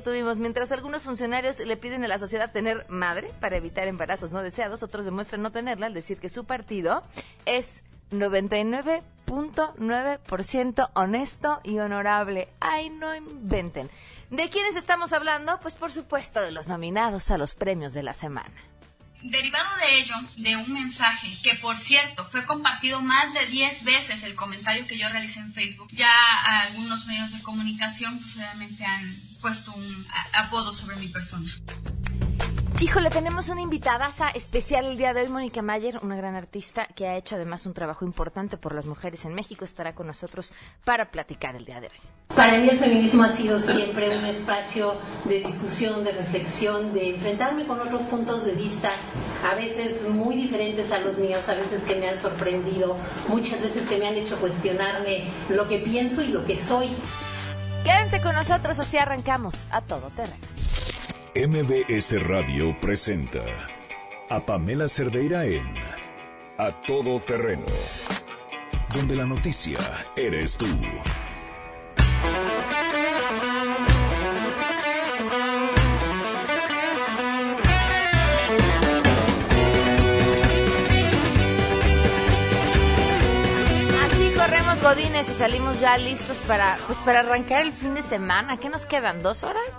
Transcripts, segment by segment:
Tuvimos. Mientras algunos funcionarios le piden a la sociedad tener madre para evitar embarazos no deseados, otros demuestran no tenerla al decir que su partido es 99.9% honesto y honorable. Ay, no inventen. ¿De quiénes estamos hablando? Pues por supuesto de los nominados a los premios de la semana. Derivado de ello, de un mensaje que, por cierto, fue compartido más de 10 veces el comentario que yo realicé en Facebook, ya algunos medios de comunicación pues, obviamente han puesto un apodo sobre mi persona. Híjole, tenemos una invitada especial el día de hoy, Mónica Mayer, una gran artista que ha hecho además un trabajo importante por las mujeres en México. Estará con nosotros para platicar el día de hoy. Para mí el feminismo ha sido siempre un espacio de discusión, de reflexión, de enfrentarme con otros puntos de vista, a veces muy diferentes a los míos, a veces que me han sorprendido, muchas veces que me han hecho cuestionarme lo que pienso y lo que soy. Quédense con nosotros, así arrancamos a todo terreno. MBS Radio presenta a Pamela Cerdeira en A Todo Terreno, donde la noticia eres tú. Godines y salimos ya listos para, pues, para arrancar el fin de semana. ¿Qué nos quedan? ¿Dos horas?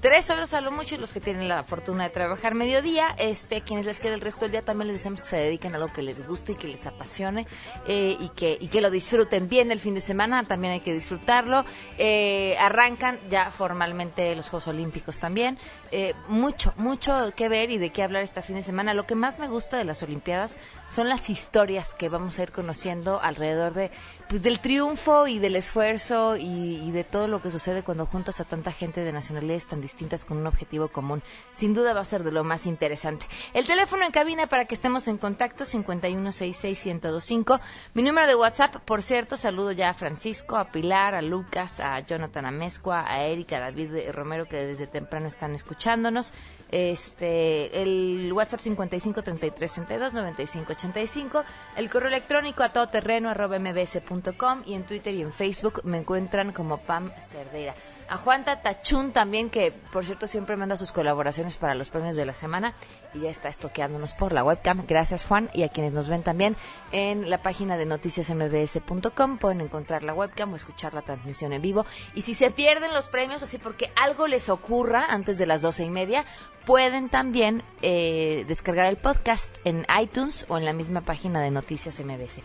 Tres horas a lo mucho y los que tienen la fortuna de trabajar mediodía, este, quienes les quede el resto del día también les deseamos que se dediquen a algo que les guste y que les apasione eh, y, que, y que lo disfruten bien el fin de semana, también hay que disfrutarlo. Eh, arrancan ya formalmente los Juegos Olímpicos también. Eh, mucho, mucho que ver y de qué hablar este fin de semana. Lo que más me gusta de las Olimpiadas son las historias que vamos a ir conociendo alrededor de pues del triunfo y del esfuerzo y, de todo lo que sucede cuando juntas a tanta gente de nacionalidades tan distintas con un objetivo común. Sin duda va a ser de lo más interesante. El teléfono en cabina para que estemos en contacto 5166125. Mi número de WhatsApp, por cierto, saludo ya a Francisco, a Pilar, a Lucas, a Jonathan Amezcua, a Erika, a David Romero que desde temprano están escuchándonos. Este, el WhatsApp 5533329585, el correo electrónico a todoterreno arroba mbs.com y en Twitter y en Facebook me encuentran como Pam Cerdera. A Juan Tachún también, que por cierto siempre manda sus colaboraciones para los premios de la semana y ya está estoqueándonos por la webcam. Gracias Juan y a quienes nos ven también en la página de noticiasmbs.com pueden encontrar la webcam o escuchar la transmisión en vivo. Y si se pierden los premios, así porque algo les ocurra antes de las doce y media, pueden también eh, descargar el podcast en iTunes o en la misma página de Noticias MBS.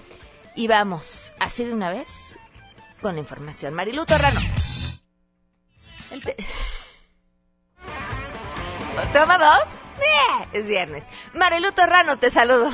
Y vamos, así de una vez, con la información. Marilu Torrano. ¿Toma dos? Eh, es viernes. Marilu Torrano, te saludo.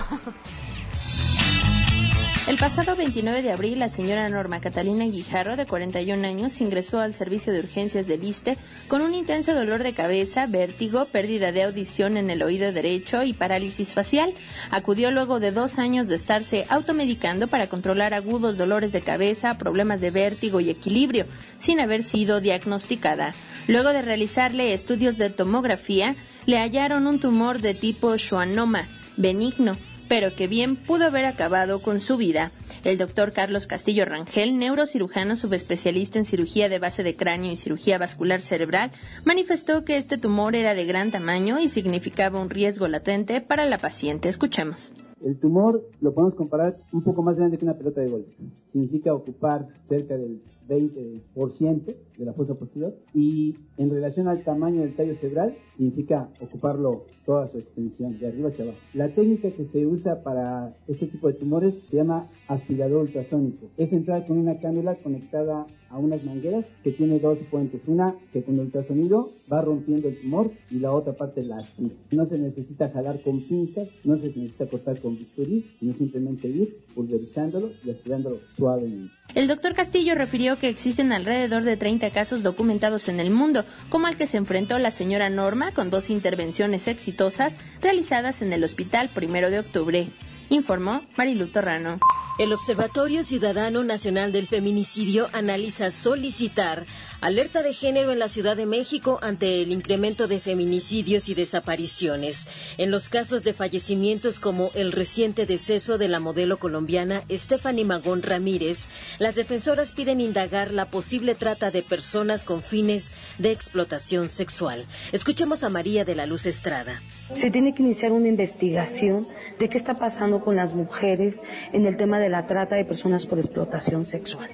El pasado 29 de abril, la señora Norma Catalina Guijarro, de 41 años, ingresó al servicio de urgencias del ISTE con un intenso dolor de cabeza, vértigo, pérdida de audición en el oído derecho y parálisis facial. Acudió luego de dos años de estarse automedicando para controlar agudos dolores de cabeza, problemas de vértigo y equilibrio, sin haber sido diagnosticada. Luego de realizarle estudios de tomografía, le hallaron un tumor de tipo schwannoma, benigno pero que bien pudo haber acabado con su vida. El doctor Carlos Castillo Rangel, neurocirujano subespecialista en cirugía de base de cráneo y cirugía vascular cerebral, manifestó que este tumor era de gran tamaño y significaba un riesgo latente para la paciente. Escuchemos. El tumor lo podemos comparar un poco más grande que una pelota de golf. Significa ocupar cerca del 20% de la fosa posterior y en relación al tamaño del tallo cerebral significa ocuparlo toda su extensión, de arriba hacia abajo. La técnica que se usa para este tipo de tumores se llama aspirador ultrasónico. Es entrar con una cánula conectada a unas mangueras que tiene dos puentes. Una que con ultrasonido va rompiendo el tumor y la otra parte la aspira. No se necesita jalar con pinzas, no se necesita cortar con bisturí, sino simplemente ir pulverizándolo y aspirándolo suavemente. El doctor Castillo refirió que existen alrededor de 30 casos documentados en el mundo, como al que se enfrentó la señora Norma con dos intervenciones exitosas realizadas en el hospital primero de octubre. Informó Marilu Torrano. El Observatorio Ciudadano Nacional del Feminicidio analiza solicitar Alerta de género en la Ciudad de México ante el incremento de feminicidios y desapariciones. En los casos de fallecimientos como el reciente deceso de la modelo colombiana Stephanie Magón Ramírez, las defensoras piden indagar la posible trata de personas con fines de explotación sexual. Escuchemos a María de la Luz Estrada. Se tiene que iniciar una investigación de qué está pasando con las mujeres en el tema de la trata de personas por explotación sexual.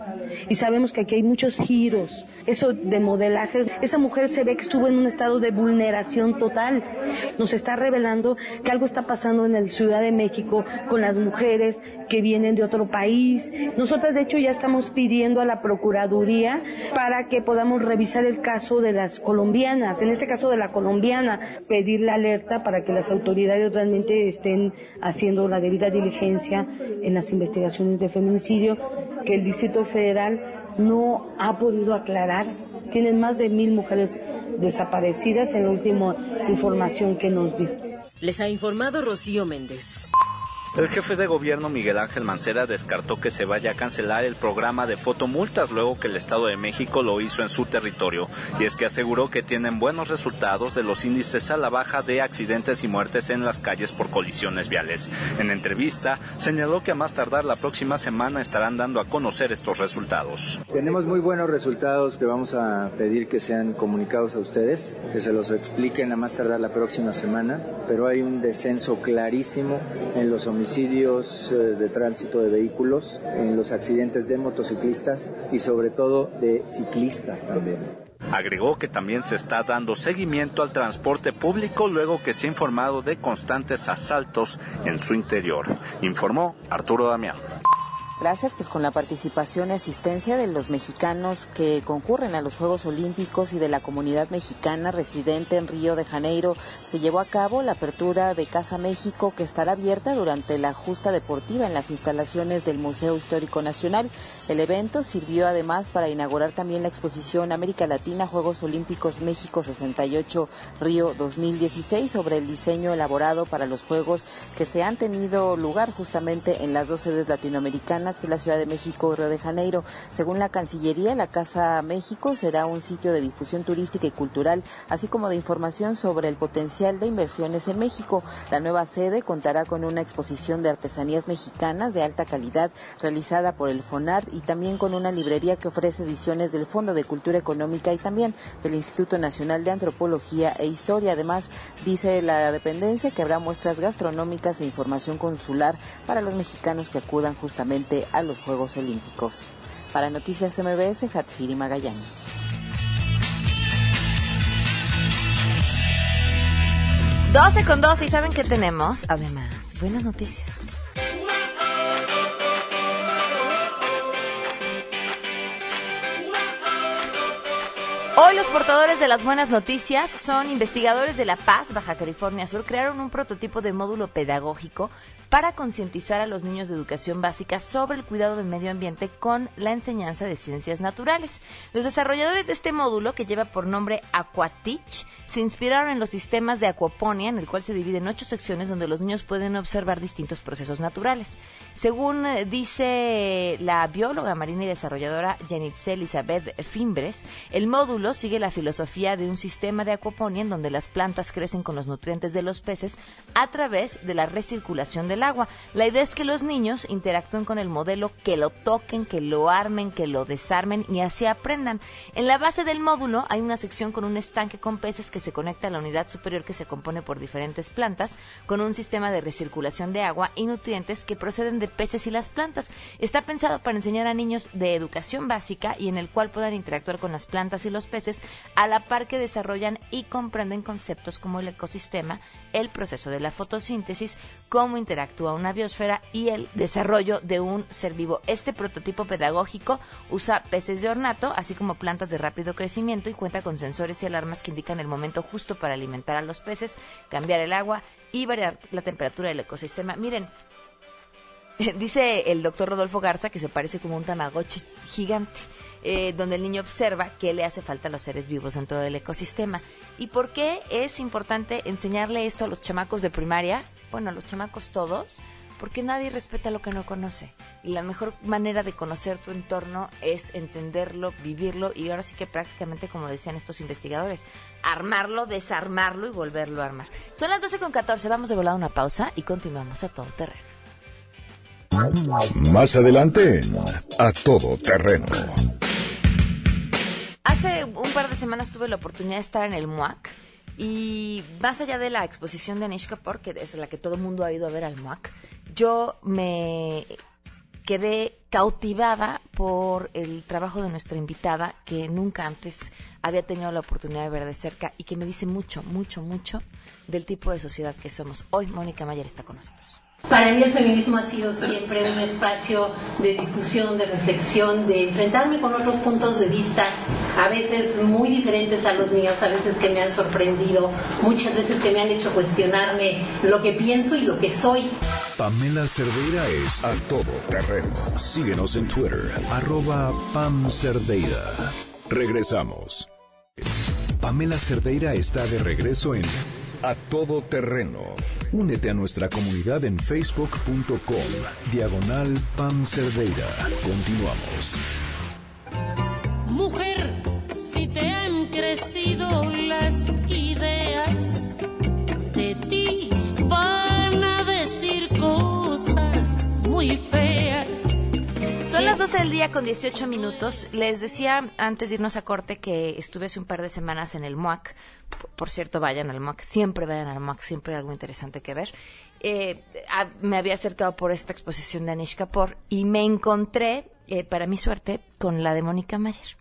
Y sabemos que aquí hay muchos giros, eso de modelaje. Esa mujer se ve que estuvo en un estado de vulneración total. Nos está revelando que algo está pasando en la Ciudad de México con las mujeres que vienen de otro país. Nosotras, de hecho, ya estamos pidiendo a la Procuraduría para que podamos revisar el caso de las colombianas, en este caso de la colombiana, pedir la alerta para que las autoridades realmente estén haciendo la debida diligencia en las investigaciones de feminicidio que el Distrito Federal no ha podido aclarar. Tienen más de mil mujeres desaparecidas en la última información que nos dio. Les ha informado Rocío Méndez. El jefe de gobierno Miguel Ángel Mancera descartó que se vaya a cancelar el programa de fotomultas luego que el Estado de México lo hizo en su territorio, y es que aseguró que tienen buenos resultados de los índices a la baja de accidentes y muertes en las calles por colisiones viales. En entrevista, señaló que a más tardar la próxima semana estarán dando a conocer estos resultados. Tenemos muy buenos resultados que vamos a pedir que sean comunicados a ustedes, que se los expliquen a más tardar la próxima semana, pero hay un descenso clarísimo en los homicidios homicidios eh, de tránsito de vehículos, en los accidentes de motociclistas y sobre todo de ciclistas también. Agregó que también se está dando seguimiento al transporte público luego que se ha informado de constantes asaltos en su interior, informó Arturo Damián. Gracias, pues con la participación y asistencia de los mexicanos que concurren a los Juegos Olímpicos y de la comunidad mexicana residente en Río de Janeiro, se llevó a cabo la apertura de Casa México que estará abierta durante la justa deportiva en las instalaciones del Museo Histórico Nacional. El evento sirvió además para inaugurar también la exposición América Latina Juegos Olímpicos México 68 Río 2016 sobre el diseño elaborado para los Juegos que se han tenido lugar justamente en las dos sedes latinoamericanas que la Ciudad de México y Río de Janeiro. Según la Cancillería, la Casa México será un sitio de difusión turística y cultural, así como de información sobre el potencial de inversiones en México. La nueva sede contará con una exposición de artesanías mexicanas de alta calidad realizada por el FONART y también con una librería que ofrece ediciones del Fondo de Cultura Económica y también del Instituto Nacional de Antropología e Historia. Además, dice la dependencia que habrá muestras gastronómicas e información consular para los mexicanos que acudan justamente a los Juegos Olímpicos. Para Noticias MBS, Hatsiri Magallanes. 12 con 12 y saben que tenemos, además, buenas noticias. Hoy los portadores de las buenas noticias son investigadores de La Paz, Baja California Sur. Crearon un prototipo de módulo pedagógico para concientizar a los niños de educación básica sobre el cuidado del medio ambiente con la enseñanza de ciencias naturales. Los desarrolladores de este módulo, que lleva por nombre Aquatich, se inspiraron en los sistemas de acuaponia, en el cual se divide en ocho secciones donde los niños pueden observar distintos procesos naturales. Según eh, dice la bióloga marina y desarrolladora Janitze Elizabeth Fimbres, el módulo sigue la filosofía de un sistema de acuaponia en donde las plantas crecen con los nutrientes de los peces a través de la recirculación del agua. La idea es que los niños interactúen con el modelo, que lo toquen, que lo armen, que lo desarmen y así aprendan. En la base del módulo hay una sección con un estanque con peces que se conecta a la unidad superior que se compone por diferentes plantas, con un sistema de recirculación de agua y nutrientes que proceden de peces y las plantas. Está pensado para enseñar a niños de educación básica y en el cual puedan interactuar con las plantas y los peces a la par que desarrollan y comprenden conceptos como el ecosistema, el proceso de la fotosíntesis, cómo interactúa una biosfera y el desarrollo de un ser vivo. Este prototipo pedagógico usa peces de ornato, así como plantas de rápido crecimiento y cuenta con sensores y alarmas que indican el momento justo para alimentar a los peces, cambiar el agua y variar la temperatura del ecosistema. Miren, dice el doctor Rodolfo Garza que se parece como un tamagotchi gigante. Eh, donde el niño observa qué le hace falta a los seres vivos dentro del ecosistema. ¿Y por qué es importante enseñarle esto a los chamacos de primaria? Bueno, los chamacos todos, porque nadie respeta lo que no conoce. Y la mejor manera de conocer tu entorno es entenderlo, vivirlo y ahora sí que prácticamente, como decían estos investigadores, armarlo, desarmarlo y volverlo a armar. Son las 12 con 14, vamos de volada a una pausa y continuamos a todo terreno. Más adelante A Todo Terreno. Hace un par de semanas tuve la oportunidad de estar en el MUAC y más allá de la exposición de Anish Kapoor, que es la que todo el mundo ha ido a ver al MUAC, yo me quedé cautivada por el trabajo de nuestra invitada, que nunca antes había tenido la oportunidad de ver de cerca y que me dice mucho, mucho, mucho del tipo de sociedad que somos. Hoy Mónica Mayer está con nosotros. Para mí el feminismo ha sido siempre un espacio de discusión, de reflexión, de enfrentarme con otros puntos de vista, a veces muy diferentes a los míos, a veces que me han sorprendido, muchas veces que me han hecho cuestionarme lo que pienso y lo que soy. Pamela Cerdeira es a todo terreno. Síguenos en Twitter, arroba Pam Cerdeira. Regresamos. Pamela Cerdeira está de regreso en A Todo Terreno. Únete a nuestra comunidad en facebook.com, diagonal Pam Cerdeira. Continuamos. Mujer, si te han crecido 12 del día con 18 minutos. Les decía antes de irnos a corte que estuve hace un par de semanas en el MUAC. P- Por cierto, vayan al MUAC. Siempre vayan al MUAC. Siempre hay algo interesante que ver. Eh, me había acercado por esta exposición de Anish Kapoor y me encontré, eh, para mi suerte, con la de Mónica Mayer.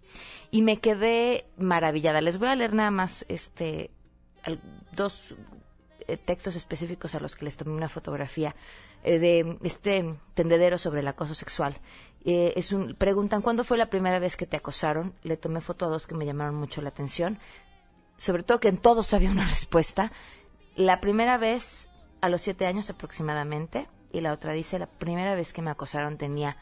Y me quedé maravillada. Les voy a leer nada más este, dos eh, textos específicos a los que les tomé una fotografía eh, de este tendedero sobre el acoso sexual. Eh, es un, preguntan, ¿cuándo fue la primera vez que te acosaron? Le tomé foto a dos que me llamaron mucho la atención. Sobre todo que en todos había una respuesta. La primera vez a los siete años aproximadamente y la otra dice, la primera vez que me acosaron tenía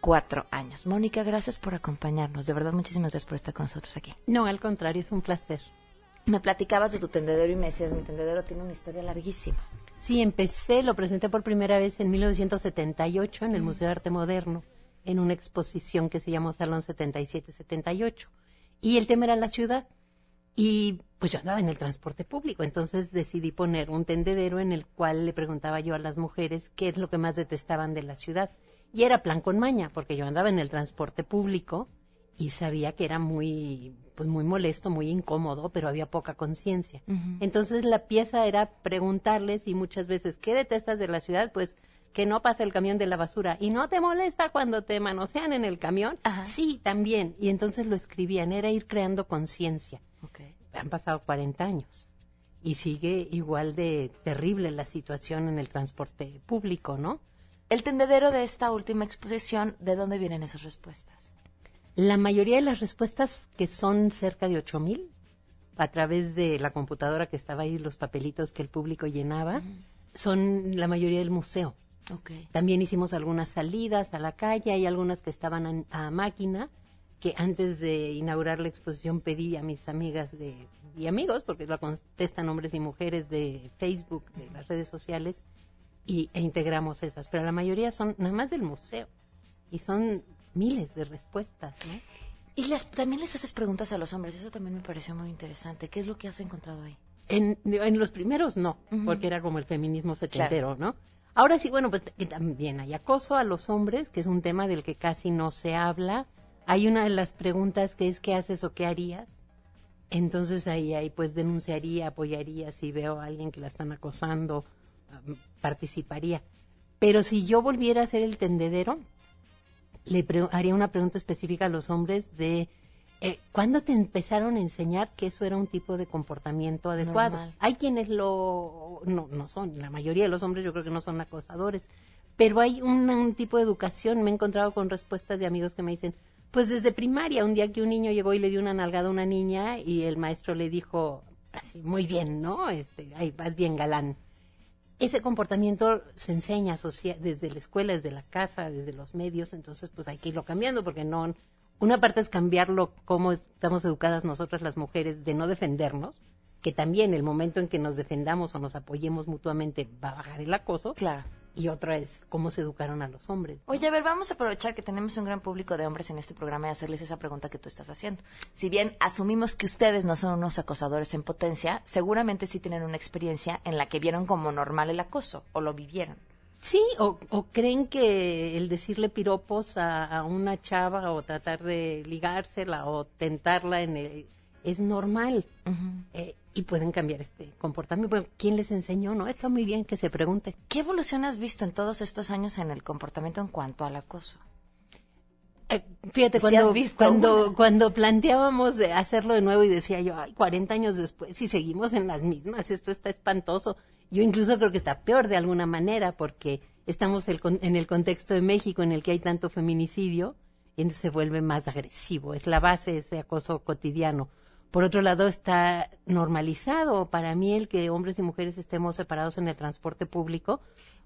cuatro años. Mónica, gracias por acompañarnos. De verdad, muchísimas gracias por estar con nosotros aquí. No, al contrario, es un placer. Me platicabas de tu tendedero y me decías, mi tendedero tiene una historia larguísima. Sí, empecé, lo presenté por primera vez en 1978 en el Museo de Arte Moderno, en una exposición que se llamó Salón 77-78. Y el tema era la ciudad. Y pues yo andaba en el transporte público, entonces decidí poner un tendedero en el cual le preguntaba yo a las mujeres qué es lo que más detestaban de la ciudad. Y era plan con maña, porque yo andaba en el transporte público y sabía que era muy, pues muy molesto, muy incómodo, pero había poca conciencia. Entonces la pieza era preguntarles y muchas veces, ¿qué detestas de la ciudad? Pues que no pasa el camión de la basura. ¿Y no te molesta cuando te manosean en el camión? Sí, también. Y entonces lo escribían, era ir creando conciencia. Han pasado 40 años y sigue igual de terrible la situación en el transporte público, ¿no? El tendedero de esta última exposición, ¿de dónde vienen esas respuestas? La mayoría de las respuestas, que son cerca de 8000, a través de la computadora que estaba ahí, los papelitos que el público llenaba, son la mayoría del museo. Okay. También hicimos algunas salidas a la calle, hay algunas que estaban a, a máquina, que antes de inaugurar la exposición pedí a mis amigas de, y amigos, porque lo contestan hombres y mujeres de Facebook, de las redes sociales, y, e integramos esas. Pero la mayoría son nada más del museo, y son miles de respuestas, ¿no? Y las, también les haces preguntas a los hombres, eso también me pareció muy interesante. ¿Qué es lo que has encontrado ahí? En, en los primeros no, Ujú. porque era como el feminismo setentero, ¿no? Ahora sí, bueno, pues que también hay acoso a los hombres, que es un tema del que casi no se habla. Hay una de las preguntas que es ¿qué haces o qué harías? Entonces ahí, ahí pues denunciaría, apoyaría, si veo a alguien que la están acosando, participaría. Pero si yo volviera a ser el tendedero, le haría una pregunta específica a los hombres de eh, ¿cuándo te empezaron a enseñar que eso era un tipo de comportamiento adecuado? Normal. Hay quienes lo no, no son, la mayoría de los hombres yo creo que no son acosadores, pero hay un, un tipo de educación. Me he encontrado con respuestas de amigos que me dicen, pues desde primaria, un día que un niño llegó y le dio una nalgada a una niña y el maestro le dijo así, muy bien, ¿no? Este, ahí vas bien galán. Ese comportamiento se enseña desde la escuela, desde la casa, desde los medios, entonces pues hay que irlo cambiando porque no una parte es cambiarlo como estamos educadas nosotras las mujeres de no defendernos, que también el momento en que nos defendamos o nos apoyemos mutuamente va a bajar el acoso. Claro. Y otra es cómo se educaron a los hombres. Oye, a ver, vamos a aprovechar que tenemos un gran público de hombres en este programa y hacerles esa pregunta que tú estás haciendo. Si bien asumimos que ustedes no son unos acosadores en potencia, seguramente sí tienen una experiencia en la que vieron como normal el acoso o lo vivieron. Sí, o, o creen que el decirle piropos a, a una chava o tratar de ligársela o tentarla en el, es normal Eh, y pueden cambiar este comportamiento. Bueno, ¿quién les enseñó? No, está muy bien que se pregunte. ¿Qué evolución has visto en todos estos años en el comportamiento en cuanto al acoso? Eh, fíjate, cuando, planteábamos de hacerlo de nuevo y decía yo, ay, 40 años después, si seguimos en las mismas, esto está espantoso. Yo incluso creo que está peor de alguna manera porque estamos el en el contexto de México en el que hay tanto feminicidio y entonces se vuelve más agresivo. Es la base de ese acoso cotidiano. Por otro lado, está normalizado para mí el que hombres y mujeres estemos separados en el transporte público.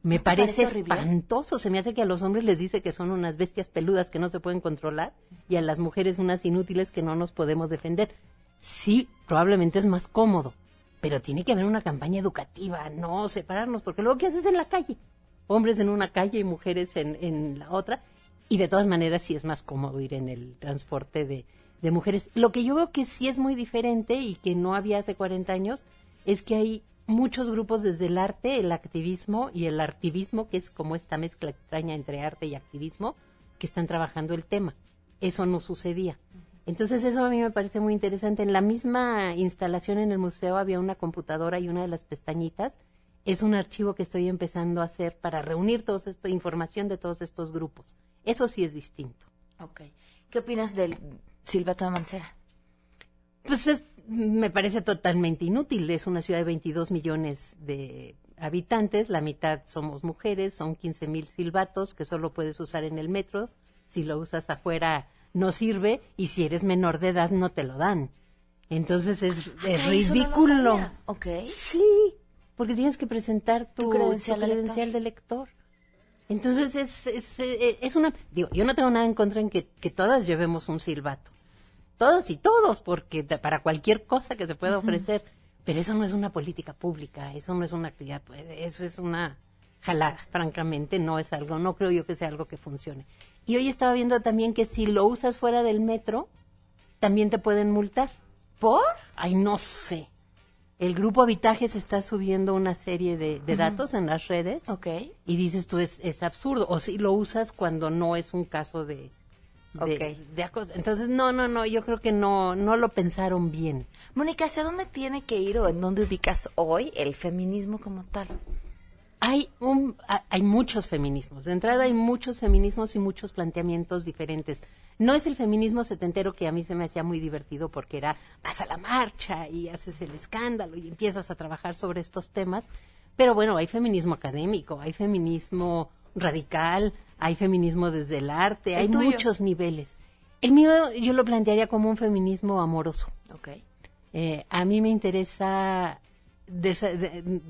Me parece, parece espantoso. Se me hace que a los hombres les dice que son unas bestias peludas que no se pueden controlar y a las mujeres unas inútiles que no nos podemos defender. Sí, probablemente es más cómodo, pero tiene que haber una campaña educativa, no separarnos, porque luego ¿qué haces en la calle? Hombres en una calle y mujeres en, en la otra. Y de todas maneras sí es más cómodo ir en el transporte de, de mujeres. Lo que yo veo que sí es muy diferente y que no había hace 40 años es que hay muchos grupos desde el arte, el activismo y el artivismo, que es como esta mezcla extraña entre arte y activismo, que están trabajando el tema. Eso no sucedía. Entonces eso a mí me parece muy interesante. En la misma instalación en el museo había una computadora y una de las pestañitas es un archivo que estoy empezando a hacer para reunir toda esta información de todos estos grupos. Eso sí es distinto. Ok. ¿Qué opinas del silbato de Mancera? Pues es- me parece totalmente inútil. Es una ciudad de 22 millones de habitantes, la mitad somos mujeres, son 15 mil silbatos que solo puedes usar en el metro. Si lo usas afuera no sirve y si eres menor de edad no te lo dan. Entonces es, no lo ridículo. Ok. Sí, porque tienes que presentar tu, Tu credencial tu de credencial de lector. Entonces es, es, eh, es una... Digo, yo no tengo nada en contra en que, que todas llevemos un silbato. Todas y todos, porque para cualquier cosa que se pueda ofrecer. Pero eso no es una política pública, eso no es una actividad, pues, eso es una jalada, francamente, no es algo, no creo yo que sea algo que funcione. Y hoy estaba viendo también que si lo usas fuera del metro, también te pueden multar. ¿Por? Ay, no sé. El grupo Habitajes está subiendo una serie de, de datos en las redes. Ok. Y dices tú, es, es absurdo. O si lo usas cuando no es un caso de, de, de acoso. Entonces, no, no, no, yo creo que no, no lo pensaron bien. Mónica, ¿hacia dónde tiene que ir o en dónde ubicas hoy el feminismo como tal? Hay, un, ha- hay muchos feminismos. De entrada hay muchos feminismos y muchos planteamientos diferentes. No es el feminismo setentero que a mí se me hacía muy divertido porque era vas a la marcha y haces el escándalo y empiezas a trabajar sobre estos temas. Pero bueno, hay feminismo académico, hay feminismo radical, hay feminismo desde el arte, ¿El hay tuyo? muchos niveles. El mío yo lo plantearía como un feminismo amoroso. Ok. Eh, a mí me interesa de-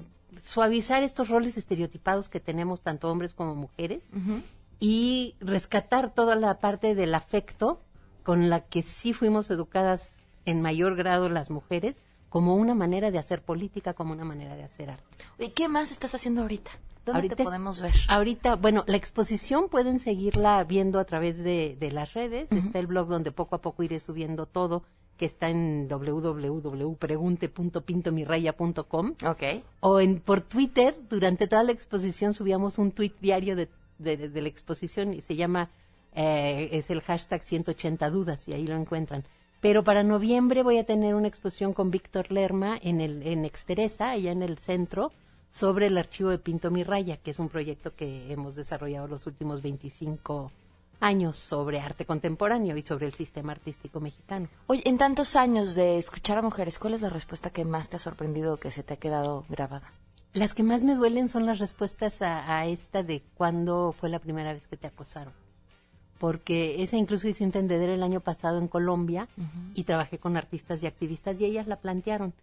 suavizar estos roles estereotipados que tenemos tanto hombres como mujeres y rescatar toda la parte del afecto con la que sí fuimos educadas en mayor grado las mujeres como una manera de hacer política, como una manera de hacer arte. ¿Y qué más estás haciendo ahorita? ¿Dónde Ahorita te podemos ver? Ahorita, bueno, la exposición pueden seguirla viendo a través de, de las redes. Está el blog donde poco a poco iré subiendo todo, que está en www.pregunte.pintomirraya.com. Ok. O en, por Twitter, durante toda la exposición subíamos un tweet diario de, de- de- de la exposición y se llama, eh, es el hashtag 180 dudas y ahí lo encuentran. Pero para noviembre voy a tener una exposición con Víctor Lerma en, el, en Exteresa, allá en el centro, sobre el archivo de Pinto Mi Raya, que es un proyecto que hemos desarrollado los últimos 25 años sobre arte contemporáneo y sobre el sistema artístico mexicano. Oye, en tantos años de escuchar a mujeres, ¿cuál es la respuesta que más te ha sorprendido o que se te ha quedado grabada? Las que más me duelen son las respuestas a, a esta de cuándo fue la primera vez que te acosaron. Porque esa incluso hice un tendedero el año pasado en Colombia y trabajé con artistas y activistas y ellas la plantearon.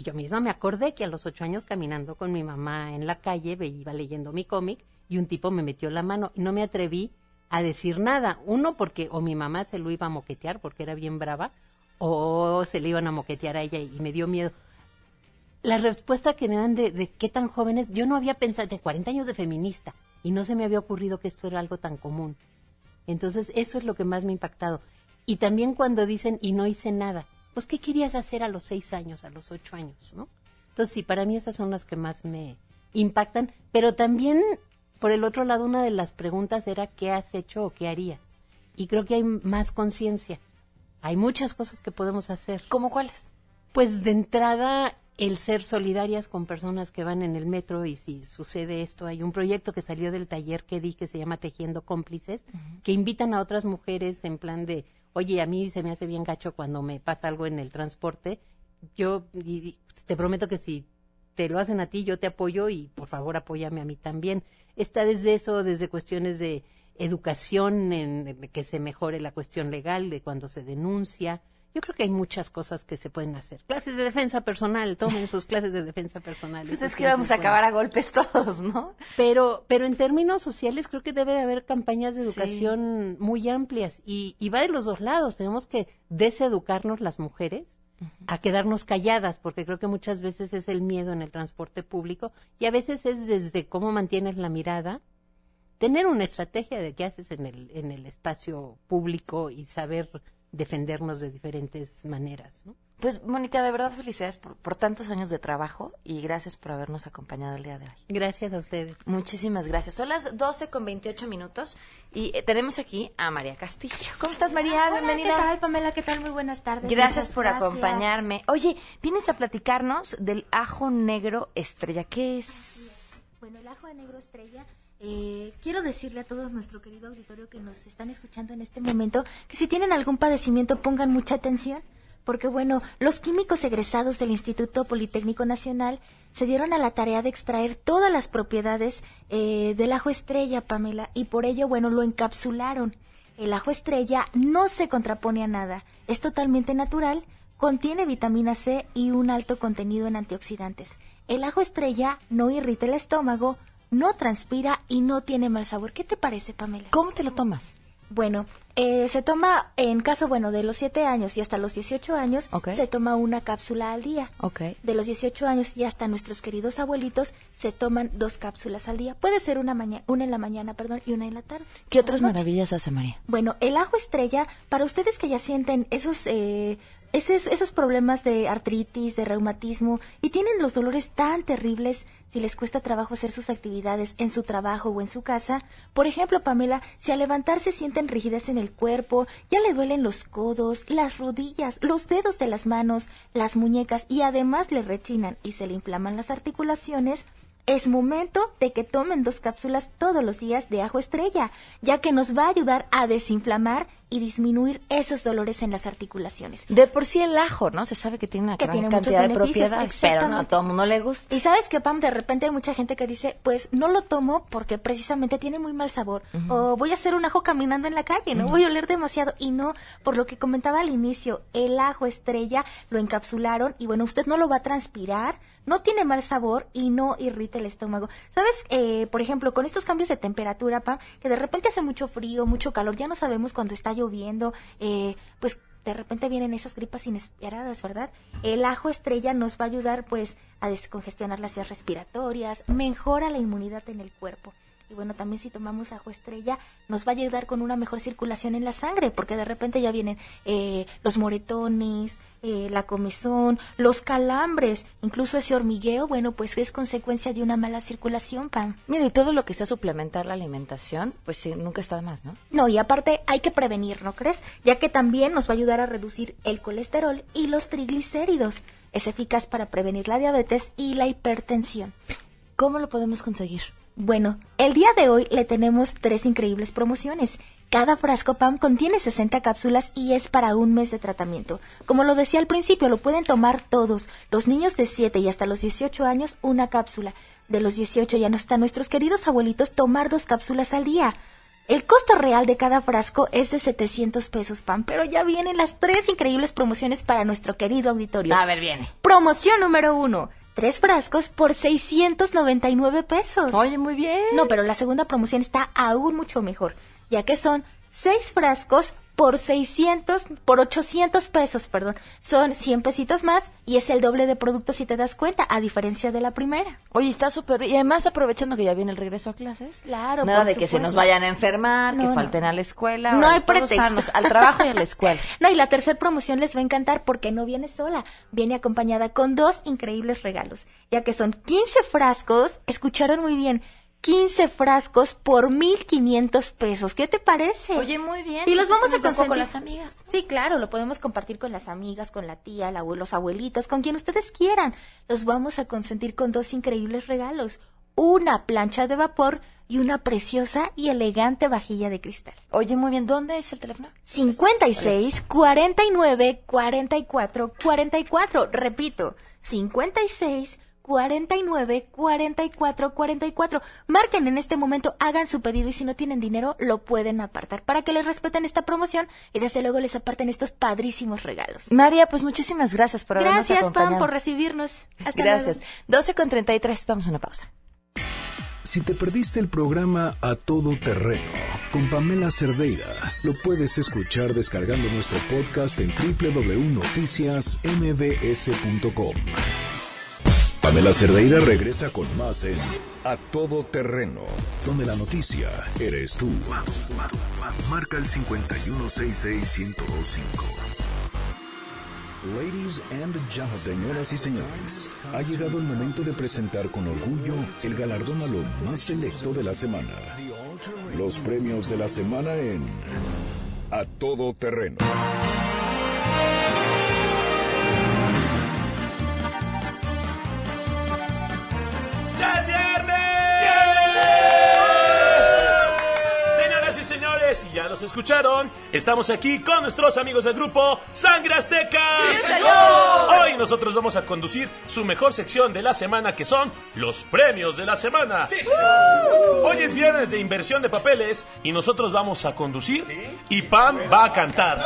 Y yo misma me acordé que a los ocho años caminando con mi mamá en la calle, iba leyendo mi cómic y un tipo me metió la mano y no me atreví a decir nada. Uno, porque o mi mamá se lo iba a moquetear porque era bien brava, o se le iban a moquetear a ella y me dio miedo la respuesta que me dan de, de qué tan jóvenes, yo no había pensado, de 40 años de feminista, y no se me había ocurrido que esto era algo tan común. Entonces, eso es lo que más me ha impactado. Y también cuando dicen, y no hice nada, pues, ¿qué querías hacer a los seis años, a los ocho años, no? Entonces, sí, para mí esas son las que más me impactan, pero también, por el otro lado, una de las preguntas era, ¿qué has hecho o qué harías? Y creo que hay más conciencia. Hay muchas cosas que podemos hacer. ¿Cómo cuáles? Pues de entrada, el ser solidarias con personas que van en el metro y si sucede esto, hay un proyecto que salió del taller que di que se llama Tejiendo Cómplices, que invitan a otras mujeres en plan de, oye, a mí se me hace bien gacho cuando me pasa algo en el transporte, yo y- te prometo que si te lo hacen a ti, yo te apoyo y por favor apóyame a mí también. Está desde eso, desde cuestiones de educación, en, en que se mejore la cuestión legal, de cuando se denuncia. Yo creo que hay muchas cosas que se pueden hacer. Clases de defensa personal, tomen sus clases de defensa personal. Pues es que vamos a acabar a golpes todos, ¿no? Pero, pero en términos sociales creo que debe haber campañas de Sí. educación muy amplias y, y va de los dos lados. Tenemos que deseducarnos las mujeres a quedarnos calladas, porque creo que muchas veces es el miedo en el transporte público y a veces es desde cómo mantienes la mirada, tener una estrategia de qué haces en el, en el espacio público y saber defendernos de diferentes maneras. ¿no? Pues, Mónica, de verdad felicidades por, por tantos años de trabajo y gracias por habernos acompañado el día de hoy. Gracias a ustedes. Muchísimas gracias. Son las 12 con 28 minutos y eh, tenemos aquí a María Castillo. ¿Cómo estás, María? Hola, Bienvenida. ¿Qué tal, Pamela? ¿Qué tal? Muy buenas tardes. Gracias por gracias. acompañarme. Oye, vienes a platicarnos del ajo negro estrella. ¿Qué es? Bueno, el ajo de negro estrella. Eh, quiero decirle a todo nuestro querido auditorio que nos están escuchando en este momento que si tienen algún padecimiento pongan mucha atención, porque bueno, los químicos egresados del Instituto Politécnico Nacional se dieron a la tarea de extraer todas las propiedades eh, del ajo estrella, Pamela, y por ello, bueno, lo encapsularon. El ajo estrella no se contrapone a nada, es totalmente natural, contiene vitamina C y un alto contenido en antioxidantes. El ajo estrella no irrita el estómago, no transpira y no tiene mal sabor. ¿Qué te parece, Pamela? ¿Cómo te lo tomas? Bueno, eh, se toma, en caso, bueno, de los 7 años y hasta los 18 años, Ok. se toma una cápsula al día. Ok. De los 18 años y hasta nuestros queridos abuelitos se toman dos cápsulas al día. Puede ser una, maña- una en la mañana, perdón, y una en la tarde. ¿Qué otras noche. maravillas hace María? Bueno, el ajo estrella, para ustedes que ya sienten esos, eh, esos, esos problemas de artritis, de reumatismo, y tienen los dolores tan terribles, si les cuesta trabajo hacer sus actividades en su trabajo o en su casa, por ejemplo, Pamela, si al levantarse sienten rigidez en el cuerpo, ya le duelen los codos, las rodillas, los dedos de las manos, las muñecas, y además le rechinan y se le inflaman las articulaciones, es momento de que tomen dos cápsulas todos los días de ajo estrella, ya que nos va a ayudar a desinflamar y disminuir esos dolores en las articulaciones. De por sí el ajo, ¿no? Se sabe que tiene una Que gran tiene cantidad de propiedades, pero no a todo el mundo le gusta. Y sabes que, Pam, de repente hay mucha gente que dice, pues no lo tomo porque precisamente tiene muy mal sabor. O voy a hacer un ajo caminando en la calle, no voy a oler demasiado. Y no, por lo que comentaba al inicio, el ajo estrella lo encapsularon y bueno, usted no lo va a transpirar, no tiene mal sabor y no irrita el estómago. ¿Sabes? Eh, por ejemplo, con estos cambios de temperatura, Pam, que de repente hace mucho frío, mucho calor, ya no sabemos cuando está lloviendo, eh, pues de repente vienen esas gripas inesperadas, ¿verdad? El ajo estrella nos va a ayudar pues a descongestionar las vías respiratorias, mejora la inmunidad en el cuerpo. Y bueno, también si tomamos ajo estrella, nos va a ayudar con una mejor circulación en la sangre, porque de repente ya vienen eh, los moretones, eh, la comezón, los calambres, incluso ese hormigueo, bueno, pues es consecuencia de una mala circulación, Pam. Mira, y todo lo que sea suplementar la alimentación, pues sí, nunca está de más, ¿no? No, y aparte hay que prevenir, ¿no crees? Ya que también nos va a ayudar a reducir el colesterol y los triglicéridos. Es eficaz para prevenir la diabetes y la hipertensión. ¿Cómo lo podemos conseguir? Bueno, el día de hoy le tenemos tres increíbles promociones. Cada frasco PAM contiene 60 cápsulas y es para un mes de tratamiento. Como lo decía al principio, lo pueden tomar todos. Los niños de 7 y hasta los 18 años, una cápsula. De los 18 ya no están nuestros queridos abuelitos tomar dos cápsulas al día. El costo real de cada frasco es de 700 pesos, Pam, pero ya vienen las tres increíbles promociones para nuestro querido auditorio. A ver, viene. Promoción número uno. Tres frascos por 699 pesos. Oye, muy bien. No, pero la segunda promoción está aún mucho mejor, ya que son seis frascos por 600, por 800 pesos, perdón. Son 100 pesitos más y es el doble de producto si te das cuenta, a diferencia de la primera. Oye, está súper... Y además aprovechando que ya viene el regreso a clases. Claro, Nada por de que se nos vayan a enfermar, No, que no. falten a la escuela. No hay sanos, al trabajo y a la escuela. no, y la tercera promoción les va a encantar porque no viene sola, viene acompañada con dos increíbles regalos, ya que son 15 frascos, escucharon muy bien, 15 frascos por 1500 pesos. ¿Qué te parece? Oye, muy bien. Y los vamos a consentir con las amigas. Sí, claro, lo podemos compartir con las amigas, con la tía, la los abuelitos, con quien ustedes quieran. Los vamos a consentir con dos increíbles regalos. Una plancha de vapor y una preciosa y elegante vajilla de cristal. Oye, muy bien. ¿Dónde es el teléfono? 56 49 44 44. Repito, 56 49 44 44. Marquen en este momento, hagan su pedido y si no tienen dinero, lo pueden apartar para que les respeten esta promoción y desde luego les aparten estos padrísimos regalos. María, pues muchísimas gracias por habernos Gracias, Pam, acompañado. por recibirnos. Hasta Gracias. luego. 12 con 33. Vamos a una pausa. Si te perdiste el programa A Todo Terreno con Pamela Cerdeira, lo puedes escuchar descargando nuestro podcast en www.noticiasmbs.com. Pamela Cerdeira regresa con más en A Todo Terreno, donde la noticia eres tú. Marca el 5166125. Ladies and gentlemen, señoras y señores, ha llegado el momento de presentar con orgullo el galardón a lo más selecto de la semana. Los premios de la semana en A Todo Terreno. Los escucharon, estamos aquí con nuestros amigos del grupo Sangre Azteca. ¡Sí, señor! Hoy nosotros vamos a conducir su mejor sección de la semana, que son los premios de la semana. Hoy es viernes de inversión de papeles y nosotros vamos a conducir y Pam va a cantar.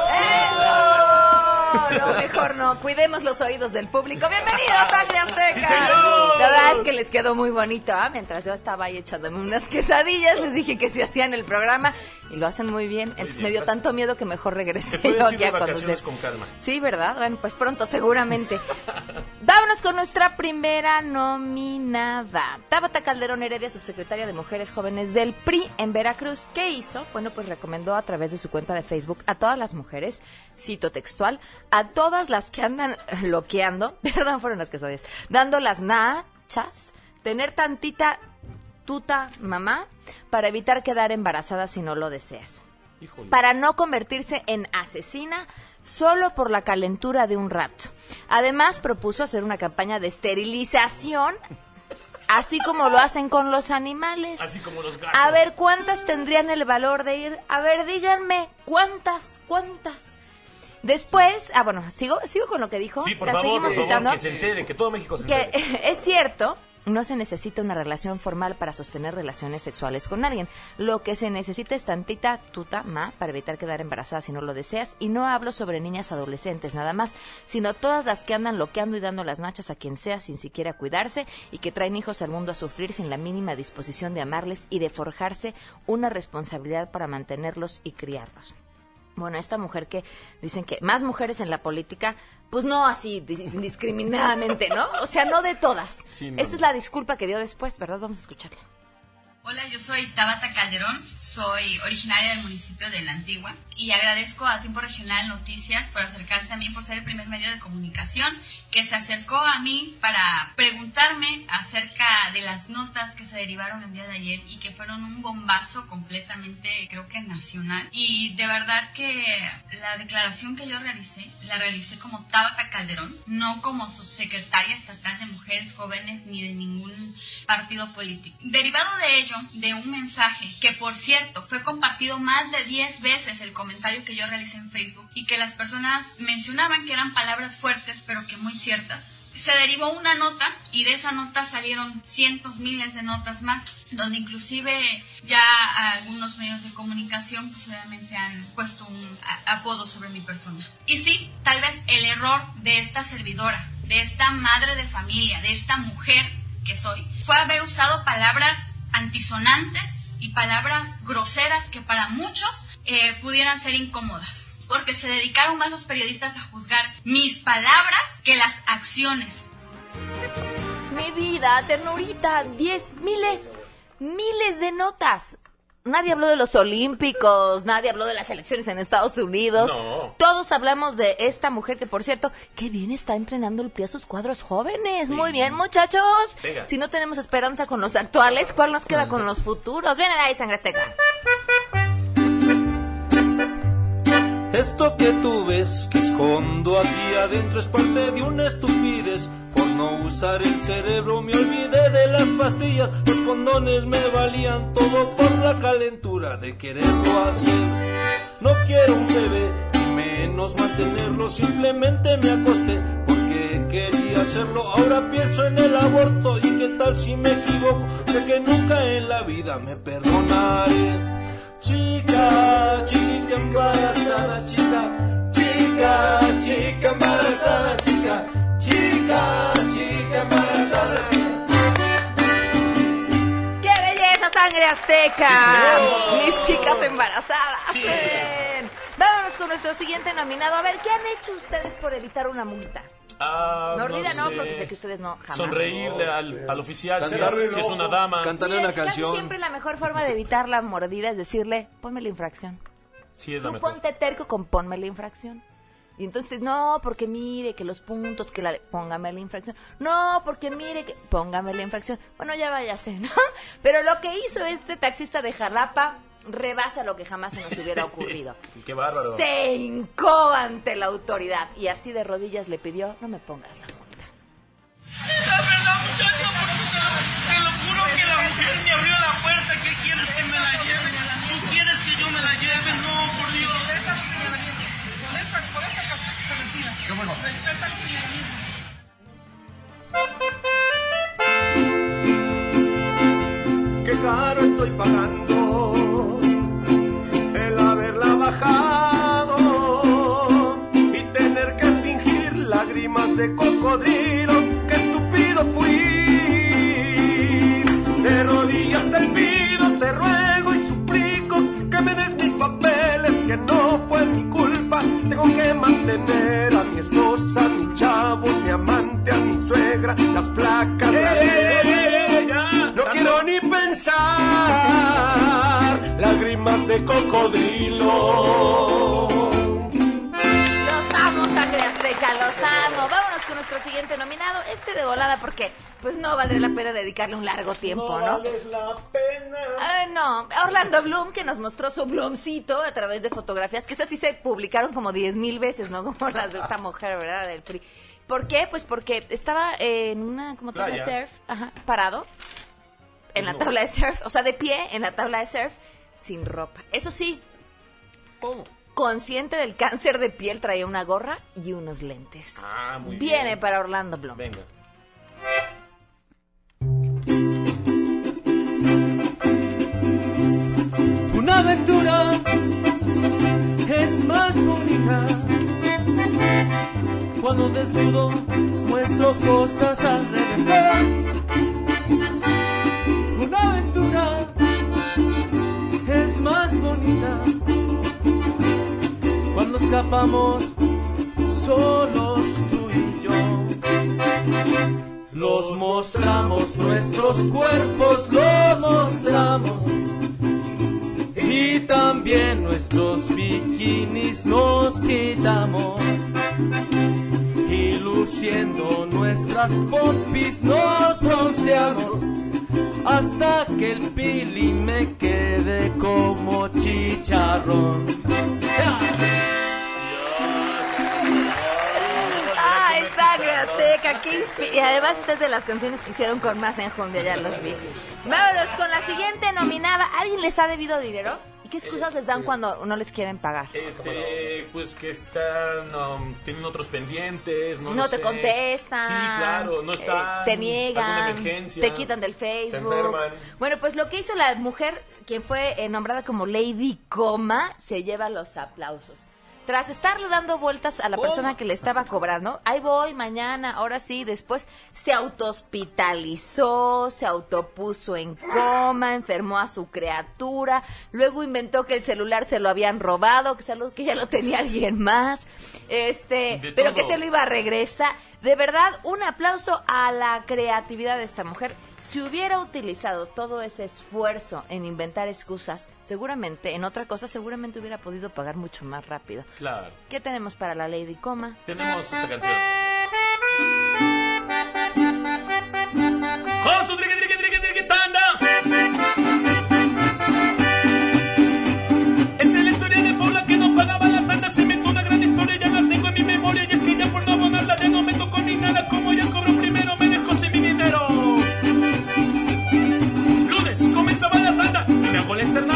No, no, mejor no. Cuidemos los oídos del público. Bienvenidos, Sangre Azteca. ¡Sí, señor! La verdad es que les quedó muy bonito. ¿ah? Mientras yo estaba ahí echándome unas quesadillas, les dije que se hacían el programa y lo hacen muy bien. Entonces me dio tanto miedo que mejor regresé Te yo aquí a vacaciones con calma. Sí, ¿verdad? Bueno, pues pronto, seguramente. Vámonos con nuestra primera nominada. Tabata Calderón Heredia, subsecretaria de Mujeres Jóvenes del PRI en Veracruz. ¿Qué hizo? Bueno, pues recomendó a través de su cuenta de Facebook a todas las mujeres, cito textual, a todas las que andan loqueando, perdón, fueron las quesadillas, dando las nachas, tener tantita tuta mamá para evitar quedar embarazada si no lo deseas para no convertirse en asesina solo por la calentura de un rato. Además, propuso hacer una campaña de esterilización, así como lo hacen con los animales. Así como los gatos. A ver, ¿cuántas tendrían el valor de ir? A ver, díganme, ¿cuántas? ¿Cuántas? Después, ah, bueno, sigo, sigo con lo que dijo. Sí, por La favor, seguimos por favor, citando que se entere, que todo México se que es cierto, no se necesita una relación formal para sostener relaciones sexuales con alguien. Lo que se necesita es tantita tuta ma para evitar quedar embarazada si no lo deseas. Y no hablo sobre niñas adolescentes nada más, sino todas las que andan loqueando y dando las nachas a quien sea sin siquiera cuidarse y que traen hijos al mundo a sufrir sin la mínima disposición de amarles y de forjarse una responsabilidad para mantenerlos y criarlos. Bueno, esta mujer que dicen que más mujeres en la política, pues no así dis- indiscriminadamente, ¿no? O sea, no de todas. Sí, no, Esta es la disculpa que dio después, ¿verdad? Vamos a escucharla. Hola, yo soy Tabata Calderón, soy originaria del municipio de La Antigua y agradezco a Tiempo Regional Noticias por acercarse a mí, por ser el primer medio de comunicación que se acercó a mí para preguntarme acerca de las notas que se derivaron el día de ayer y que fueron un bombazo completamente, creo que nacional. Y de verdad que la declaración que yo realicé, la realicé como Tabata Calderón, no como subsecretaria estatal de mujeres jóvenes ni de ningún partido político. Derivado de ello, de un mensaje que por cierto fue compartido más de 10 veces el comentario que yo realicé en Facebook y que las personas mencionaban que eran palabras fuertes pero que muy ciertas. Se derivó una nota y de esa nota salieron cientos, miles de notas más, donde inclusive ya algunos medios de comunicación pues obviamente han puesto un apodo sobre mi persona. Y sí, tal vez el error de esta servidora, de esta madre de familia, de esta mujer que soy, fue haber usado palabras antisonantes y palabras groseras que para muchos eh, pudieran ser incómodas. Porque se dedicaron más los periodistas a juzgar mis palabras que las acciones. Mi vida, ternurita, diez miles, miles de notas. Nadie habló de los Olímpicos, nadie habló de las elecciones en Estados Unidos. No. Todos hablamos de esta mujer que, por cierto, qué bien está entrenando el PRI a sus cuadros jóvenes. Muy bien, muchachos. Venga. Si no tenemos esperanza con los actuales, ¿cuál nos queda con los futuros? Vienen ahí, sangre azteca. Esto que tú ves que escondo aquí adentro es parte de una estupidez. Por no usar el cerebro me olvidé de las pastillas. Los condones me valían todo por la calentura de quererlo hacer. No quiero un bebé y menos mantenerlo. Simplemente me acosté porque quería hacerlo. Ahora pienso en el aborto y qué tal si me equivoco. Sé que nunca en la vida me perdonaré. Chica, chica embarazada, chica, chica, chica embarazada, chica, chica, chica embarazada, chica. ¡Qué belleza, sangre azteca! Sí. Mis chicas embarazadas. Sí. Vámonos con nuestro siguiente nominado. A ver, ¿qué han hecho ustedes por evitar una multa? Ah, Mordida no, sé. porque sé que ustedes no jamás. Sonreírle al, al oficial, si Cantarle es, si es una dama. Cantarle una canción. siempre la mejor forma de evitar la mordida es decirle, ponme la infracción. Sí, es la Tú mejor. ponte terco con ponme la infracción. Y entonces, no, porque mire que los puntos, que la... Póngame la infracción. No, porque mire que... Póngame la infracción. Bueno, ya váyase, ¿no? Pero lo que hizo este taxista de Jalapa rebasa lo que jamás se nos hubiera ocurrido. Qué bárbaro. Se hincó ante la autoridad y así de rodillas le pidió, no me pongas la multa. La verdad, muchacho, te lo juro que la mujer me abrió la puerta. ¿Qué quieres que me la lleve? ¿Tú quieres que yo me la lleve? No, por Dios. ¿Qué caro estoy pagando haberla bajado y tener que fingir lágrimas de cocodrilo. Qué estúpido fui. De rodillas te pido, te ruego y suplico que me des mis papeles, que no fue mi culpa. Tengo que mantener a mi esposa, a mi chavo, mi amante, a mi suegra, las placas, la ley. No quiero ni pensar lágrimas de cocodrilo. Los amo, sangre azteca, los amo. Vámonos con nuestro siguiente nominado, este de volada, porque pues no valdría la pena dedicarle un largo tiempo, ¿no? vales la pena. Ay, no, Orlando Bloom, que nos mostró su Bloomcito a través de fotografías, que esas sí se publicaron como diez mil veces, ¿no? Como las de esta mujer, ¿verdad? Del PRI. ¿Por qué? Pues porque estaba en una, como tabla de surf, ajá, parado, en la tabla de surf, o sea, de pie en la tabla de surf, sin ropa. Eso sí, consciente del cáncer de piel, traía una gorra y unos lentes. Ah, muy Viene bien. para Orlando Bloom. Venga. Una aventura es más bonita cuando desnudo muestro cosas alrededor. Escapamos solos tú y yo. Los mostramos, nuestros cuerpos los mostramos. Y también nuestros bikinis nos quitamos. Y luciendo nuestras popis nos bronceamos. Hasta que el pili me quede como chicharrón. ¡Ay, sangre azteca! Y además esta es de las canciones que hicieron con más enjundia, ya los vi. Vámonos con la siguiente nominada. ¿Alguien les ha debido dinero? ¿Y qué excusas les dan cuando no les quieren pagar? Este, pues que están, um, tienen otros pendientes, no, No te sé. contestan. Sí, claro, no eh, están. te alguna niegan. Te quitan del Facebook. enferman. Bueno, pues lo que hizo la mujer, quien fue eh, nombrada como Lady Coma, se lleva los aplausos. Tras estarle dando vueltas a la persona que le estaba cobrando, ahí voy mañana, ahora sí, después se autohospitalizó, se autopuso en coma, enfermó a su criatura, luego inventó que el celular se lo habían robado, que, se lo- que ya lo tenía alguien más, este, pero que se lo iba a regresar. De verdad, un aplauso a la creatividad de esta mujer. Si hubiera utilizado todo ese esfuerzo en inventar excusas, seguramente, en otra cosa, seguramente hubiera podido pagar mucho más rápido. Claro. ¿Qué tenemos para la Lady Coma? Tenemos esta canción. Con su triqui, triqui, triqui, triqui, tanda. Es la historia de Paula que no pagaba la tanda. Se metió hago la internada,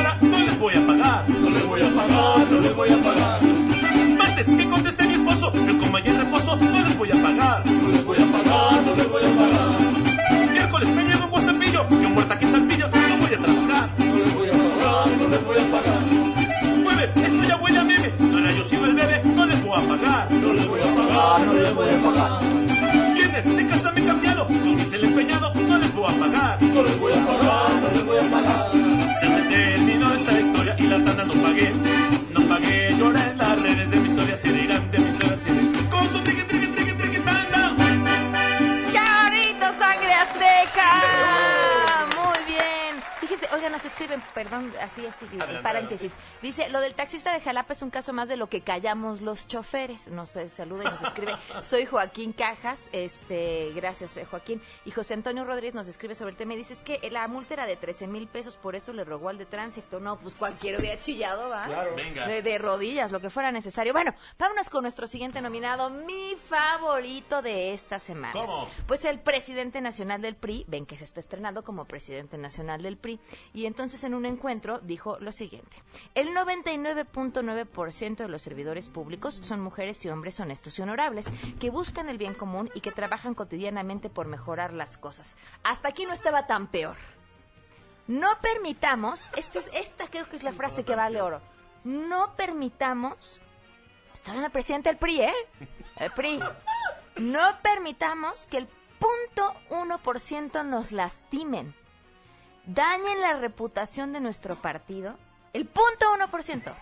perdón, así este Adelante, paréntesis. Dice, lo del taxista de Jalapa es un caso más de lo que callamos los choferes. Nos eh, saluda y nos escribe. Soy Joaquín Cajas, este, gracias eh, Joaquín. Y José Antonio Rodríguez nos escribe sobre el tema y dice, es que la multa era de 13 mil pesos, por eso le rogó al de tránsito. No, pues cualquiera hubiera chillado, ¿va? Claro. Venga. De, de rodillas, lo que fuera necesario. Bueno, vámonos con nuestro siguiente nominado, mi favorito de esta semana. ¿Cómo? Pues el presidente nacional del PRI, ven que se está estrenando como presidente nacional del PRI, y entonces en un encuentro dijo lo siguiente. El 99.9% de los servidores públicos son mujeres y hombres honestos y honorables, que buscan el bien común y que trabajan cotidianamente por mejorar las cosas. Hasta aquí no estaba tan peor. No permitamos, este es- esta creo que es la frase que vale oro, no permitamos, está hablando el presidente del PRI, ¿eh? El PRI. No permitamos que el punto 1% nos lastimen, dañen la reputación de nuestro partido. El punto 1%.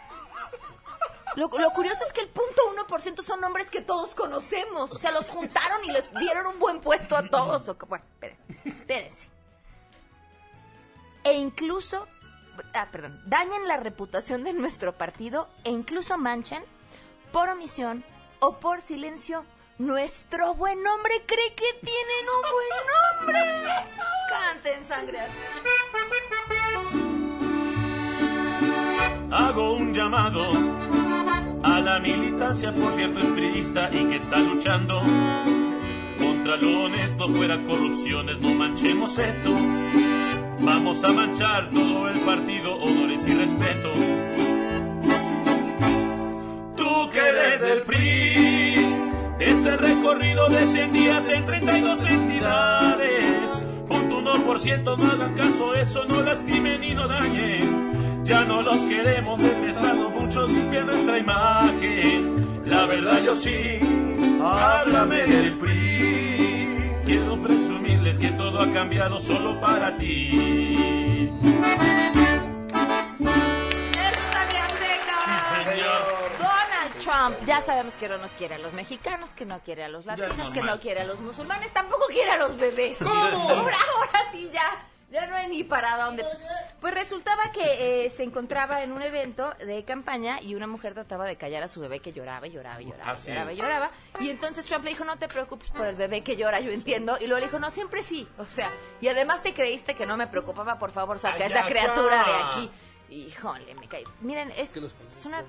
Lo, lo curioso es que el punto 1% son nombres que todos conocemos. O sea, los juntaron y les dieron un buen puesto a todos. O bueno, espérense. E incluso, ah, perdón, dañen la reputación de nuestro partido e incluso manchen por omisión o por silencio nuestro buen nombre. ¿Cree que tienen un buen nombre? Canten sangre. Hago un llamado a la militancia, por cierto, es priista y que está luchando contra lo honesto, fuera corrupciones, no manchemos esto. Vamos a manchar todo el partido, honores y respeto. Tú que eres del PRI, ese recorrido de 100 días en 32 entidades. Punto 1%, no hagan caso, eso no lastimen y no dañen. Ya no los queremos detestando, muchos limpian nuestra imagen. La verdad yo sí, háblame del PRI. Quiero presumirles que todo ha cambiado solo para ti. Ya sabemos que no nos quiere a los mexicanos, que no quiere a los latinos, que no quiere a los musulmanes, tampoco quiere a los bebés. ¿Cómo? Ahora, ahora sí ya, ya no hay ni para dónde. Pues resultaba que eh, se encontraba en un evento de campaña y una mujer trataba de callar a su bebé que lloraba y lloraba y lloraba, Así lloraba y lloraba. Y entonces Trump le dijo, no te preocupes por el bebé que llora, yo entiendo. Y luego le dijo, no, siempre sí. O sea, y además te creíste que no me preocupaba, por favor, saca a esa criatura de aquí. Híjole, me caí. Miren, es, es una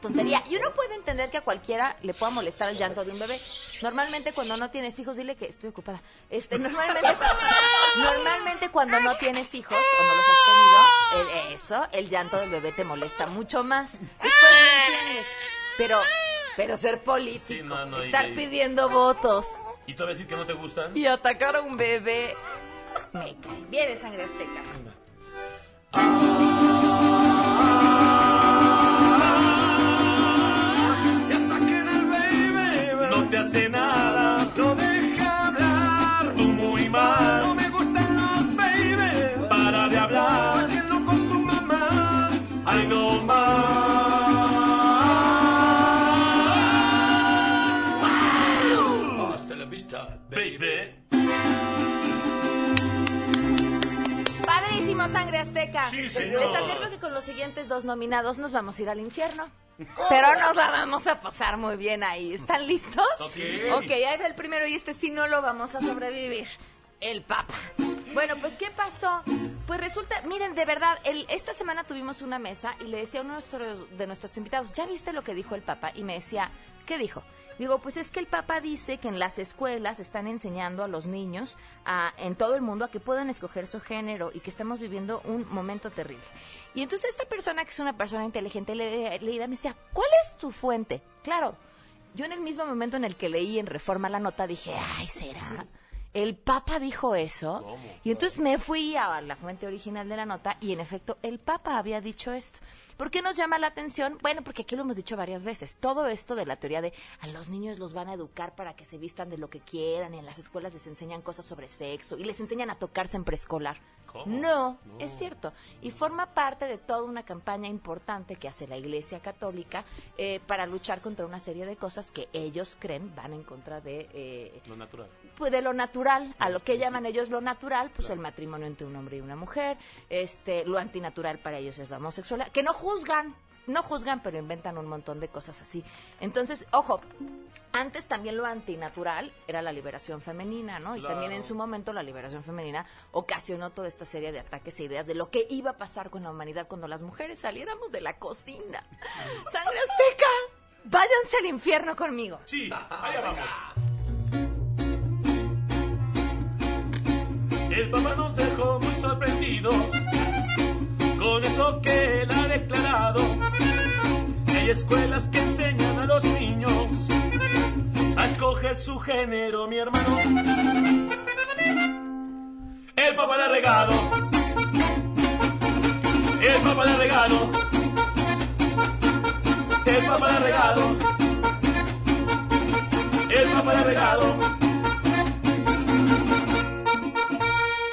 tontería. Y uno puede entender que a cualquiera le pueda molestar el llanto de un bebé. Normalmente cuando no tienes hijos, dile que estoy ocupada. Este, normalmente, normalmente cuando no tienes hijos o no los has tenido, el- eso, el llanto del bebé te molesta mucho más. Después no entiendes. Pero, pero ser político, Sí, no, no, y- estar y- pidiendo votos ¿Y decir que no te gustan? y atacar a un bebé, me cae. Viene sangre azteca. te hace nada, no deja hablar, tú muy mal, no me gustan los baby, para de hablar, sáquenlo con su mamá, ay no más. Hasta la vista, baby. Padrísimo, sangre azteca. Sí, señor. Les advierto que con los siguientes dos nominados nos vamos a ir al infierno. Pero nos la vamos a pasar muy bien ahí. ¿Están listos? Ok. Ok, ahí va el primero y este sí no lo vamos a sobrevivir. El Papa. Bueno, pues ¿qué pasó? Pues resulta, miren, de verdad, el, esta semana tuvimos una mesa y le decía a uno de nuestros, de nuestros invitados, ¿ya viste lo que dijo el Papa? Y me decía, ¿qué dijo? Digo, pues es que el Papa dice que en las escuelas están enseñando a los niños a, en todo el mundo a que puedan escoger su género y que estamos viviendo un momento terrible. Y entonces esta persona, que es una persona inteligente le- leída, me decía, ¿cuál es tu fuente? Claro, yo en el mismo momento en el que leí en Reforma la nota dije, ay, ¿será? El Papa dijo eso. Y entonces me fui a la fuente original de la nota y en efecto el Papa había dicho esto. ¿Por qué nos llama la atención? Bueno, porque aquí lo hemos dicho varias veces. Todo esto de la teoría de a los niños los van a educar para que se vistan de lo que quieran y en las escuelas les enseñan cosas sobre sexo y les enseñan a tocarse en preescolar. No, No. es cierto. Y forma parte de toda una campaña importante que hace la Iglesia Católica eh, para luchar contra una serie de cosas que ellos creen van en contra de, eh, Lo natural. pues de lo natural, a lo que llaman ellos lo natural, pues el matrimonio entre un hombre y una mujer, este, lo antinatural para ellos es la homosexualidad, que no juzgan, no juzgan, pero inventan un montón de cosas así. Entonces, ojo, antes también lo antinatural era la liberación femenina, ¿no? Y Claro. también en su momento la liberación femenina ocasionó toda esta serie de ataques e ideas de lo que iba a pasar con la humanidad cuando las mujeres saliéramos de la cocina. ¡Sangre azteca! Váyanse al infierno conmigo. Sí, allá vamos. El papá nos dejó muy sorprendidos con eso que él ha declarado. Hay escuelas que enseñan a los niños a escoger su género, mi hermano. El papá le ha regado. El papá le ha regado. El papá le ha regado. El papá le ha regado.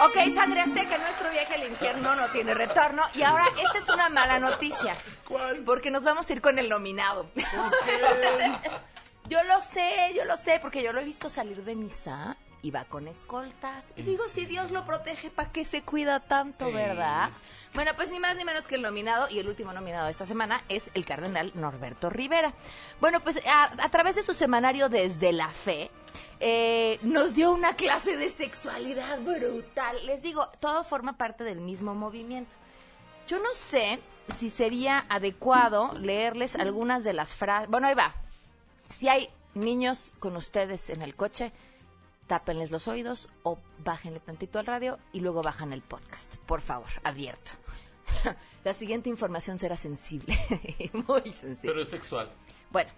Ok, sangre azteca, nuestro viaje al infierno no tiene retorno. Y ahora, esta es una mala noticia. ¿Cuál? Porque nos vamos a ir con el nominado. yo lo sé, yo lo sé, porque yo lo he visto salir de misa y va con escoltas. Y ¿En digo, si Dios lo protege, ¿para qué se cuida tanto, verdad? Bueno, pues ni más ni menos que el nominado, y el último nominado de esta semana es el cardenal Norberto Rivera. Bueno, pues a, a través de su semanario Desde la Fe, eh, nos dio una clase de sexualidad brutal. Les digo, todo forma parte del mismo movimiento. Yo no sé si sería adecuado leerles algunas de las frases. Bueno, ahí va. Si hay niños con ustedes en el coche, tápenles los oídos o bájenle tantito al radio y luego bajan el podcast. Por favor, advierto. La siguiente información será sensible, muy sensible. Pero es textual. Bueno,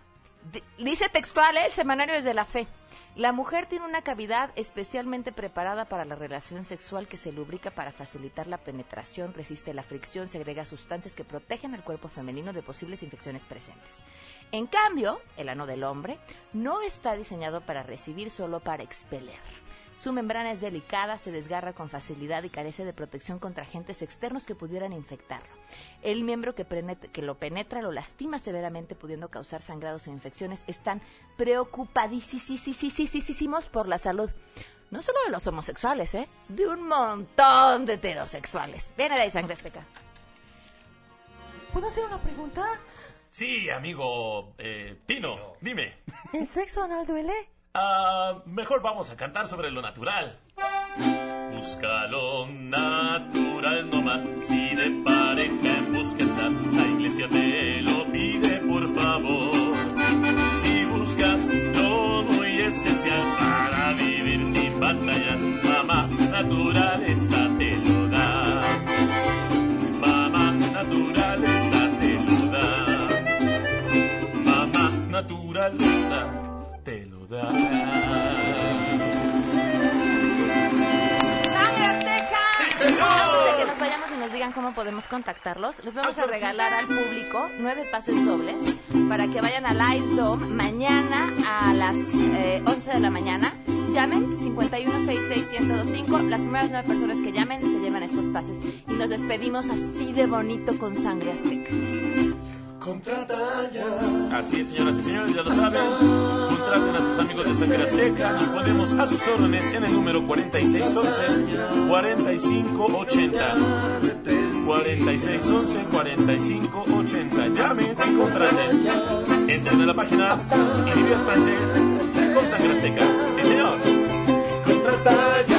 di- dice textual ¿eh? el semanario desde la fe. La mujer tiene una cavidad especialmente preparada para la relación sexual que se lubrica para facilitar la penetración, resiste la fricción, segrega sustancias que protegen al cuerpo femenino de posibles infecciones presentes. En cambio, el ano del hombre no está diseñado para recibir, solo para expeler. Su membrana es delicada, se desgarra con facilidad y carece de protección contra agentes externos que pudieran infectarlo. El miembro que, que lo penetra lo lastima severamente, pudiendo causar sangrados o infecciones. Están preocupadísimos por la salud. No solo de los homosexuales, ¿eh? De un montón de heterosexuales. Viene de ahí, sangre azteca. ¿Puedo hacer una pregunta? Sí, amigo eh, Tino, dime. ¿El sexo anal duele? Ah, mejor vamos a cantar sobre lo natural. Busca lo natural nomás. Si de pareja en busca estás, la iglesia te lo pide por favor. Si buscas lo muy esencial para vivir sin batallas, mamá naturaleza te lo da. Mamá naturaleza te lo da. Mamá naturaleza te lo da. ¡Sangre Azteca! ¡Sí, señor! Antes de que nos vayamos y nos digan cómo podemos contactarlos, les vamos a regalar al público nueve pases dobles para que vayan al Ice Dome mañana a las eh, 11 de la mañana llamen 5166-1025. Las primeras nueve personas que llamen se llevan estos pases. Y nos despedimos así de bonito con sangre azteca. Contrata ya. Así es, señoras y señores, ya lo saben. Contraten a sus amigos de Sangre Azteca. Nos ponemos a sus órdenes en el número 4611-4580. 4611-4580. Llamen y contraten. Entren a la página y diviértanse con Sangre Azteca. Sí, señor. Contrata ya.